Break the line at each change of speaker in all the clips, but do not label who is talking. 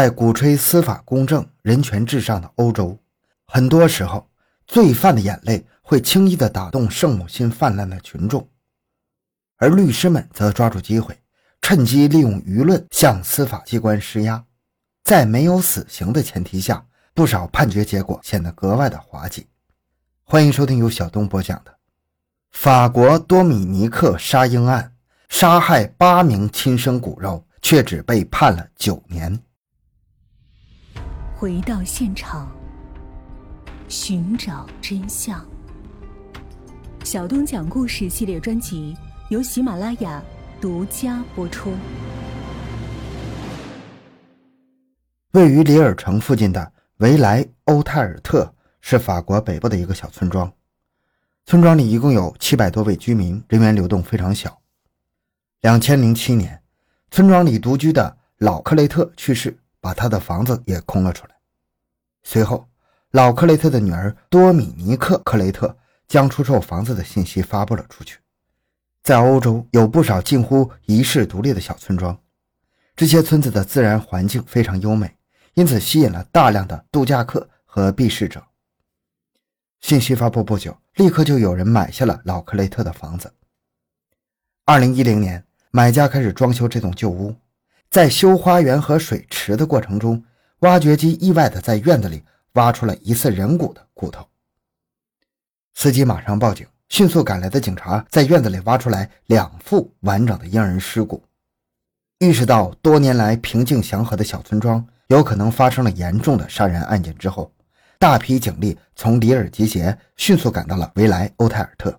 在鼓吹司法公正、人权至上的欧洲，很多时候，罪犯的眼泪会轻易地打动圣母心泛滥的群众，而律师们则抓住机会，趁机利用舆论向司法机关施压。在没有死刑的前提下，不少判决结果显得格外的滑稽。欢迎收听由小东播讲的《法国多米尼克杀婴案》，杀害八名亲生骨肉，却只被判了九年。
回到现场，寻找真相。小东讲故事系列专辑由喜马拉雅独家播出。
位于里尔城附近的维莱欧泰尔特是法国北部的一个小村庄，村庄里一共有七百多位居民，人员流动非常小。两千零七年，村庄里独居的老克雷特去世。把他的房子也空了出来。随后，老克雷特的女儿多米尼克·克雷特将出售房子的信息发布了出去。在欧洲，有不少近乎遗世独立的小村庄，这些村子的自然环境非常优美，因此吸引了大量的度假客和避世者。信息发布不久，立刻就有人买下了老克雷特的房子。二零一零年，买家开始装修这栋旧屋。在修花园和水池的过程中，挖掘机意外地在院子里挖出了疑似人骨的骨头。司机马上报警，迅速赶来的警察在院子里挖出来两副完整的婴儿尸骨。意识到多年来平静祥和的小村庄有可能发生了严重的杀人案件之后，大批警力从里尔集结，迅速赶到了维莱欧泰尔特。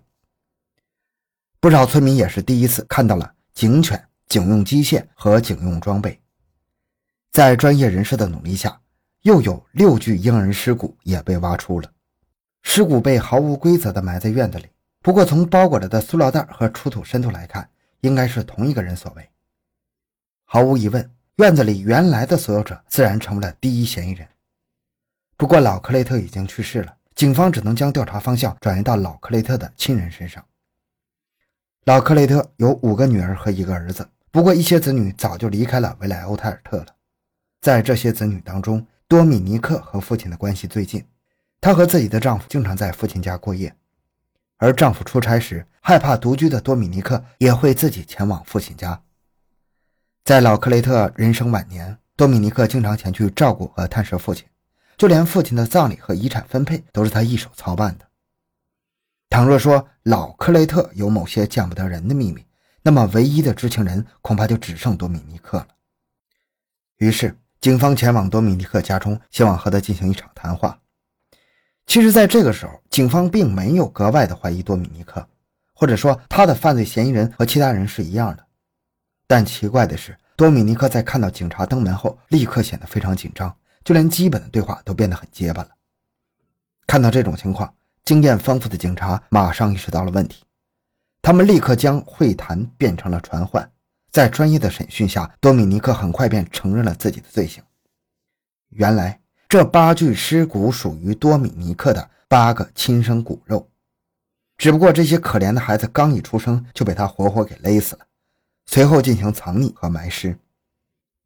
不少村民也是第一次看到了警犬。警用机械和警用装备，在专业人士的努力下，又有六具婴儿尸骨也被挖出了。尸骨被毫无规则地埋在院子里，不过从包裹着的塑料袋和出土深度来看，应该是同一个人所为。毫无疑问，院子里原来的所有者自然成为了第一嫌疑人。不过，老克雷特已经去世了，警方只能将调查方向转移到老克雷特的亲人身上。老克雷特有五个女儿和一个儿子。不过，一些子女早就离开了维莱欧泰尔特了。在这些子女当中，多米尼克和父亲的关系最近，她和自己的丈夫经常在父亲家过夜，而丈夫出差时，害怕独居的多米尼克也会自己前往父亲家。在老克雷特人生晚年，多米尼克经常前去照顾和探视父亲，就连父亲的葬礼和遗产分配都是他一手操办的。倘若说老克雷特有某些见不得人的秘密，那么，唯一的知情人恐怕就只剩多米尼克了。于是，警方前往多米尼克家中，希望和他进行一场谈话。其实，在这个时候，警方并没有格外的怀疑多米尼克，或者说他的犯罪嫌疑人和其他人是一样的。但奇怪的是，多米尼克在看到警察登门后，立刻显得非常紧张，就连基本的对话都变得很结巴了。看到这种情况，经验丰富的警察马上意识到了问题。他们立刻将会谈变成了传唤，在专业的审讯下，多米尼克很快便承认了自己的罪行。原来，这八具尸骨属于多米尼克的八个亲生骨肉，只不过这些可怜的孩子刚一出生就被他活活给勒死了，随后进行藏匿和埋尸。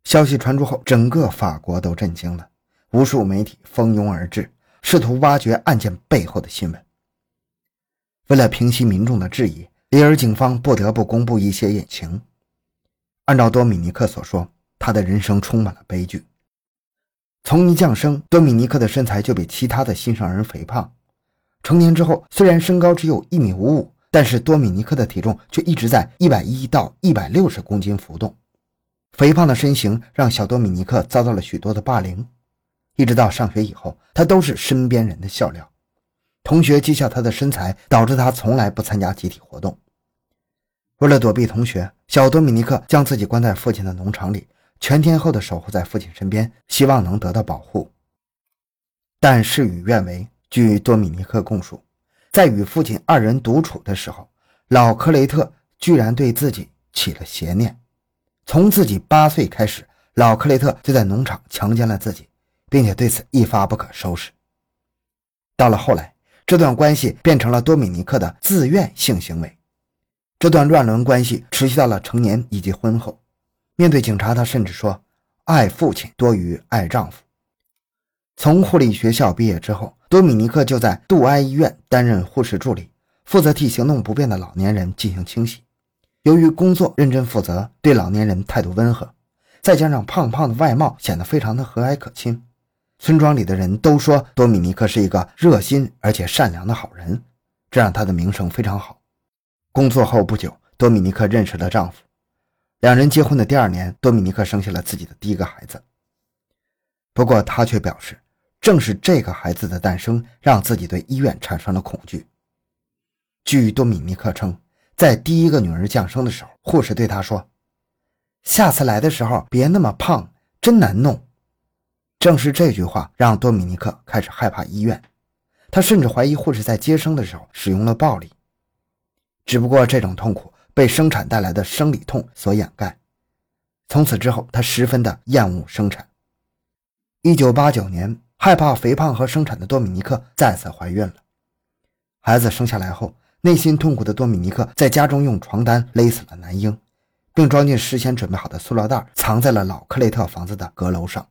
消息传出后，整个法国都震惊了，无数媒体蜂拥而至，试图挖掘案件背后的新闻。为了平息民众的质疑。里尔警方不得不公布一些隐情。按照多米尼克所说，他的人生充满了悲剧。从一降生，多米尼克的身材就比其他的心上人肥胖。成年之后，虽然身高只有一米五五，但是多米尼克的体重却一直在一百一到一百六十公斤浮动。肥胖的身形让小多米尼克遭到了许多的霸凌，一直到上学以后，他都是身边人的笑料。同学讥笑他的身材，导致他从来不参加集体活动。为了躲避同学，小多米尼克将自己关在父亲的农场里，全天候的守护在父亲身边，希望能得到保护。但事与愿违，据多米尼克供述，在与父亲二人独处的时候，老克雷特居然对自己起了邪念。从自己八岁开始，老克雷特就在农场强奸了自己，并且对此一发不可收拾。到了后来，这段关系变成了多米尼克的自愿性行为。这段乱伦关系持续到了成年以及婚后。面对警察，他甚至说：“爱父亲多于爱丈夫。从护理学校毕业之后，多米尼克就在杜埃医院担任护士助理，负责替行动不便的老年人进行清洗。由于工作认真负责，对老年人态度温和，再加上胖胖的外貌，显得非常的和蔼可亲。村庄里的人都说多米尼克是一个热心而且善良的好人，这让他的名声非常好。工作后不久，多米尼克认识了丈夫，两人结婚的第二年，多米尼克生下了自己的第一个孩子。不过，他却表示。正是这个孩子的诞生，让自己对医院产生了恐惧。据多米尼克称，在第一个女儿降生的时候，护士对他说：“下次来的时候别那么胖，真难弄。”正是这句话让多米尼克开始害怕医院，他甚至怀疑护士在接生的时候使用了暴力。只不过这种痛苦被生产带来的生理痛所掩盖。从此之后，他十分的厌恶生产。一九八九年。害怕肥胖和生产的多米尼克再次怀孕了。孩子生下来后，内心痛苦的多米尼克在家中用床单勒死了男婴，并装进事先准备好的塑料袋，藏在了老克雷特房子的阁楼上。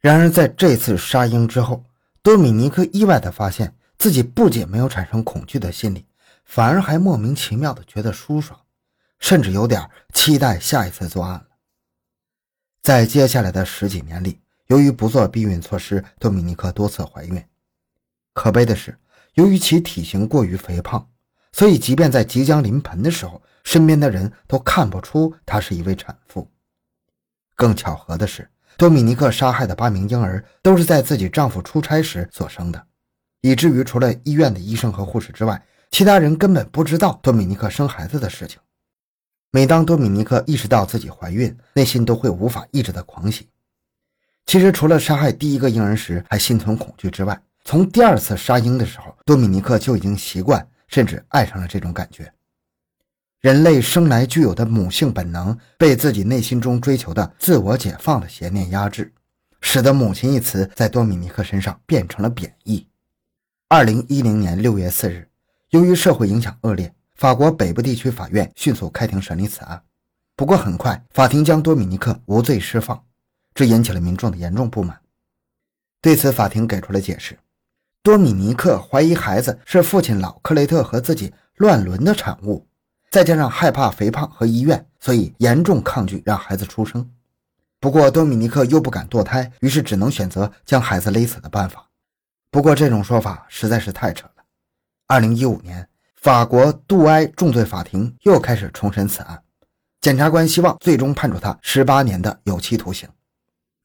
然而，在这次杀婴之后，多米尼克意外地发现自己不仅没有产生恐惧的心理，反而还莫名其妙地觉得舒爽，甚至有点期待下一次作案了。在接下来的十几年里。由于不做避孕措施，多米尼克多次怀孕。可悲的是，由于其体型过于肥胖，所以即便在即将临盆的时候，身边的人都看不出她是一位产妇。更巧合的是，多米尼克杀害的八名婴儿都是在自己丈夫出差时所生的，以至于除了医院的医生和护士之外，其他人根本不知道多米尼克生孩子的事情。每当多米尼克意识到自己怀孕，内心都会无法抑制的狂喜。其实，除了杀害第一个婴儿时还心存恐惧之外，从第二次杀婴的时候，多米尼克就已经习惯甚至爱上了这种感觉。人类生来具有的母性本能被自己内心中追求的自我解放的邪念压制，使得“母亲”一词在多米尼克身上变成了贬义。二零一零年六月四日，由于社会影响恶劣，法国北部地区法院迅速开庭审理此案。不过，很快法庭将多米尼克无罪释放。这引起了民众的严重不满。对此，法庭给出了解释：多米尼克怀疑孩子是父亲老克雷特和自己乱伦的产物，再加上害怕肥胖和医院，所以严重抗拒让孩子出生。不过，多米尼克又不敢堕胎，于是只能选择将孩子勒死的办法。不过，这种说法实在是太扯。二零一五年，法国杜埃重罪法庭又开始重审此案，检察官希望最终判处他十八年的有期徒刑。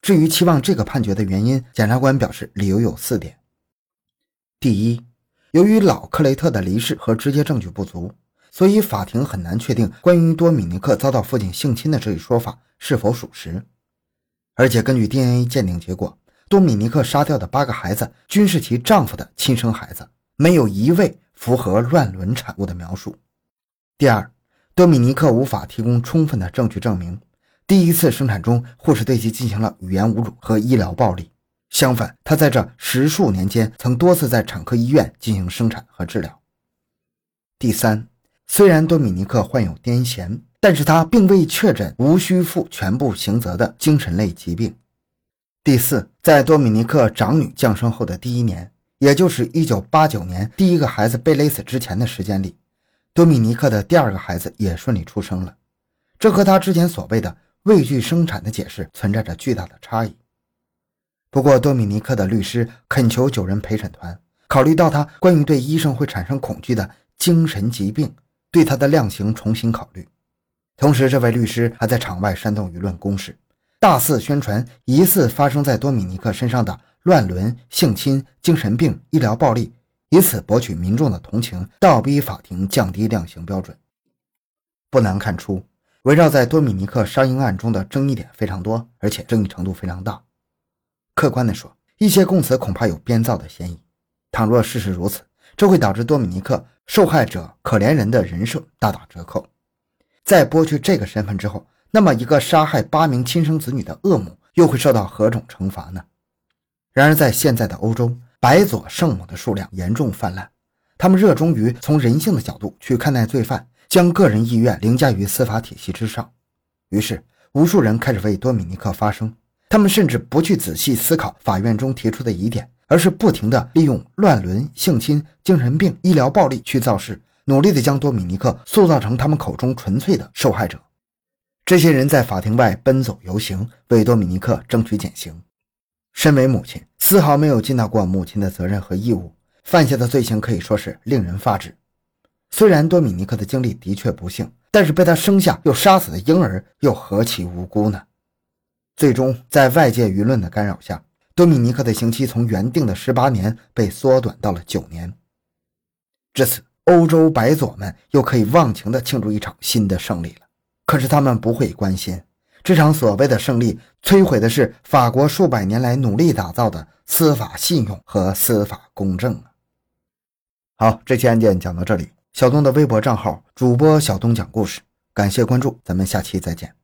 至于期望这个判决的原因，检察官表示理由有四点：第一，由于老克雷特的离世和直接证据不足，所以法庭很难确定关于多米尼克遭到父亲性侵的这一说法是否属实。而且根据 DNA 鉴定结果，多米尼克杀掉的八个孩子均是其丈夫的亲生孩子，没有一位符合乱伦产物的描述。第二，多米尼克无法提供充分的证据证明。第一次生产中，护士对其进行了语言侮辱和医疗暴力。相反，他在这十数年间曾多次在产科医院进行生产和治疗。第三，虽然多米尼克患有癫痫，但是他并未确诊无需负全部刑责的精神类疾病。第四，在多米尼克长女降生后的第一年，也就是1989年第一个孩子被勒死之前的时间里，多米尼克的第二个孩子也顺利出生了。这和他之前所谓的。畏惧生产的解释存在着巨大的差异。不过，多米尼克的律师恳求九人陪审团考虑到他关于对医生会产生恐惧的精神疾病，对他的量刑重新考虑。同时，这位律师还在场外煽动舆论攻势，大肆宣传疑似发生在多米尼克身上的乱伦、性侵、精神病、医疗暴力，以此博取民众的同情，倒逼法庭降低量刑标准。不难看出。围绕在多米尼克杀婴案中的争议点非常多，而且争议程度非常大。客观地说，一些供词恐怕有编造的嫌疑。倘若事实如此，这会导致多米尼克受害者可怜人的人设大打折扣。在剥去这个身份之后，那么一个杀害八名亲生子女的恶母又会受到何种惩罚呢？然而，在现在的欧洲，白左圣母的数量严重泛滥，他们热衷于从人性的角度去看待罪犯。将个人意愿凌驾于司法体系之上，于是无数人开始为多米尼克发声。他们甚至不去仔细思考法院中提出的疑点，而是不停地利用乱伦、性侵、精神病、医疗暴力去造势，努力地将多米尼克塑造成他们口中纯粹的受害者。这些人在法庭外奔走游行，为多米尼克争取减刑。身为母亲，丝毫没有尽到过母亲的责任和义务，犯下的罪行可以说是令人发指。虽然多米尼克的经历的确不幸，但是被他生下又杀死的婴儿又何其无辜呢？最终，在外界舆论的干扰下，多米尼克的刑期从原定的十八年被缩短到了九年。至此，欧洲白左们又可以忘情地庆祝一场新的胜利了。可是他们不会关心，这场所谓的胜利摧毁的是法国数百年来努力打造的司法信用和司法公正啊！好，这期案件讲到这里。小东的微博账号主播小东讲故事，感谢关注，咱们下期再见。